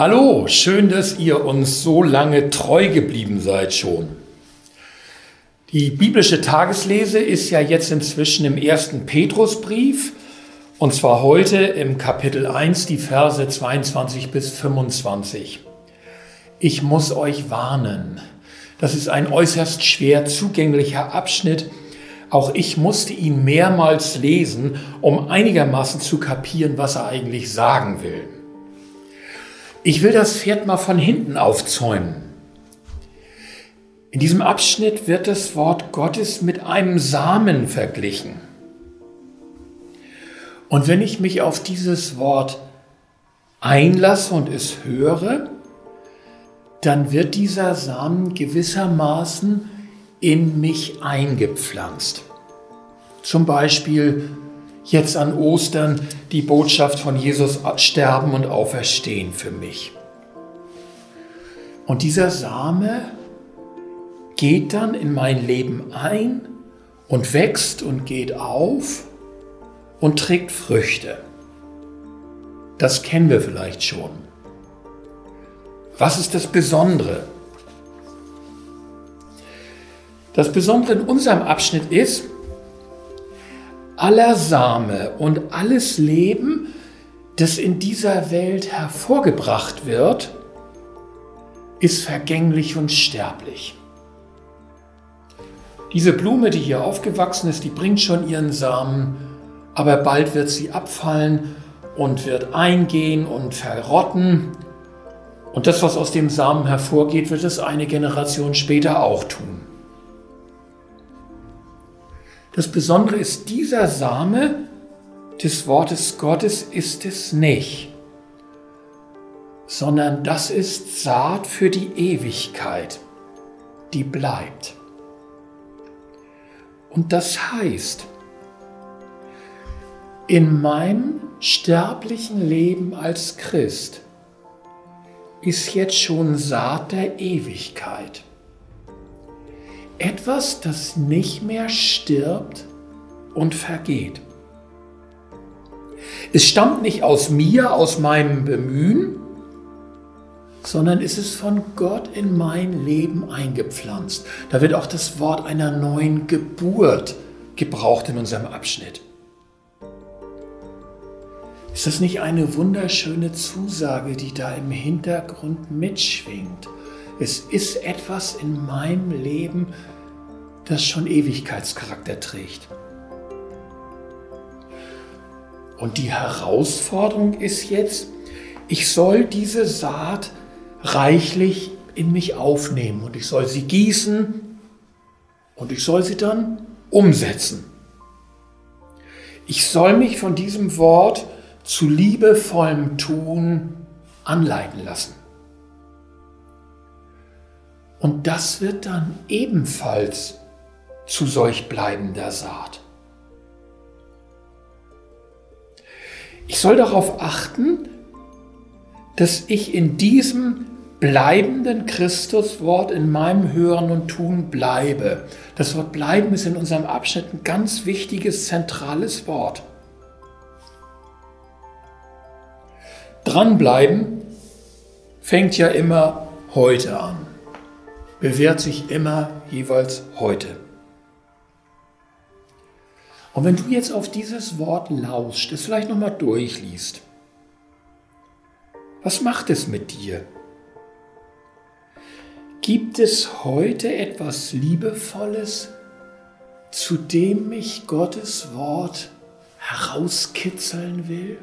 Hallo, schön, dass ihr uns so lange treu geblieben seid schon. Die biblische Tageslese ist ja jetzt inzwischen im ersten Petrusbrief und zwar heute im Kapitel 1 die Verse 22 bis 25. Ich muss euch warnen, das ist ein äußerst schwer zugänglicher Abschnitt. Auch ich musste ihn mehrmals lesen, um einigermaßen zu kapieren, was er eigentlich sagen will. Ich will das Pferd mal von hinten aufzäumen. In diesem Abschnitt wird das Wort Gottes mit einem Samen verglichen. Und wenn ich mich auf dieses Wort einlasse und es höre, dann wird dieser Samen gewissermaßen in mich eingepflanzt. Zum Beispiel jetzt an Ostern die Botschaft von Jesus sterben und auferstehen für mich. Und dieser Same geht dann in mein Leben ein und wächst und geht auf und trägt Früchte. Das kennen wir vielleicht schon. Was ist das Besondere? Das Besondere in unserem Abschnitt ist, aller Same und alles Leben, das in dieser Welt hervorgebracht wird, ist vergänglich und sterblich. Diese Blume, die hier aufgewachsen ist, die bringt schon ihren Samen, aber bald wird sie abfallen und wird eingehen und verrotten. Und das, was aus dem Samen hervorgeht, wird es eine Generation später auch tun. Das Besondere ist, dieser Same des Wortes Gottes ist es nicht, sondern das ist Saat für die Ewigkeit, die bleibt. Und das heißt, in meinem sterblichen Leben als Christ ist jetzt schon Saat der Ewigkeit etwas, das nicht mehr stirbt und vergeht. Es stammt nicht aus mir, aus meinem Bemühen, sondern es ist von Gott in mein Leben eingepflanzt. Da wird auch das Wort einer neuen Geburt gebraucht in unserem Abschnitt. Ist das nicht eine wunderschöne Zusage, die da im Hintergrund mitschwingt? Es ist etwas in meinem Leben, das schon Ewigkeitscharakter trägt. Und die Herausforderung ist jetzt, ich soll diese Saat reichlich in mich aufnehmen und ich soll sie gießen und ich soll sie dann umsetzen. Ich soll mich von diesem Wort zu liebevollem Tun anleiten lassen. Und das wird dann ebenfalls zu solch bleibender Saat. Ich soll darauf achten, dass ich in diesem bleibenden Christuswort in meinem Hören und Tun bleibe. Das Wort bleiben ist in unserem Abschnitt ein ganz wichtiges, zentrales Wort. Dranbleiben fängt ja immer heute an bewährt sich immer jeweils heute. Und wenn du jetzt auf dieses Wort lauscht, es vielleicht nochmal durchliest, was macht es mit dir? Gibt es heute etwas Liebevolles, zu dem mich Gottes Wort herauskitzeln will?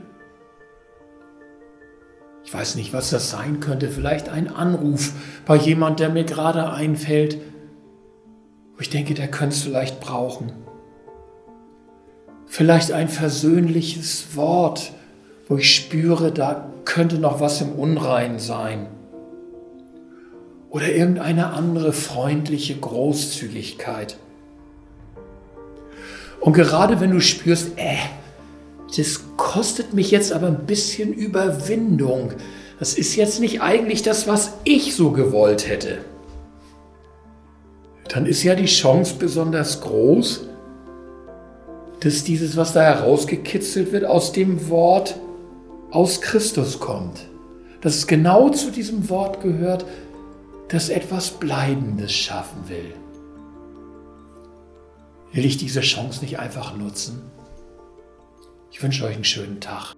Ich weiß nicht, was das sein könnte. Vielleicht ein Anruf bei jemand, der mir gerade einfällt. Ich denke, der könnte es vielleicht brauchen. Vielleicht ein versöhnliches Wort, wo ich spüre, da könnte noch was im Unrein sein. Oder irgendeine andere freundliche Großzügigkeit. Und gerade wenn du spürst, äh, das kostet mich jetzt aber ein bisschen Überwindung. Das ist jetzt nicht eigentlich das, was ich so gewollt hätte. Dann ist ja die Chance besonders groß, dass dieses, was da herausgekitzelt wird, aus dem Wort aus Christus kommt. dass es genau zu diesem Wort gehört, das etwas Bleibendes schaffen will. Will ich diese Chance nicht einfach nutzen? Ich wünsche euch einen schönen Tag.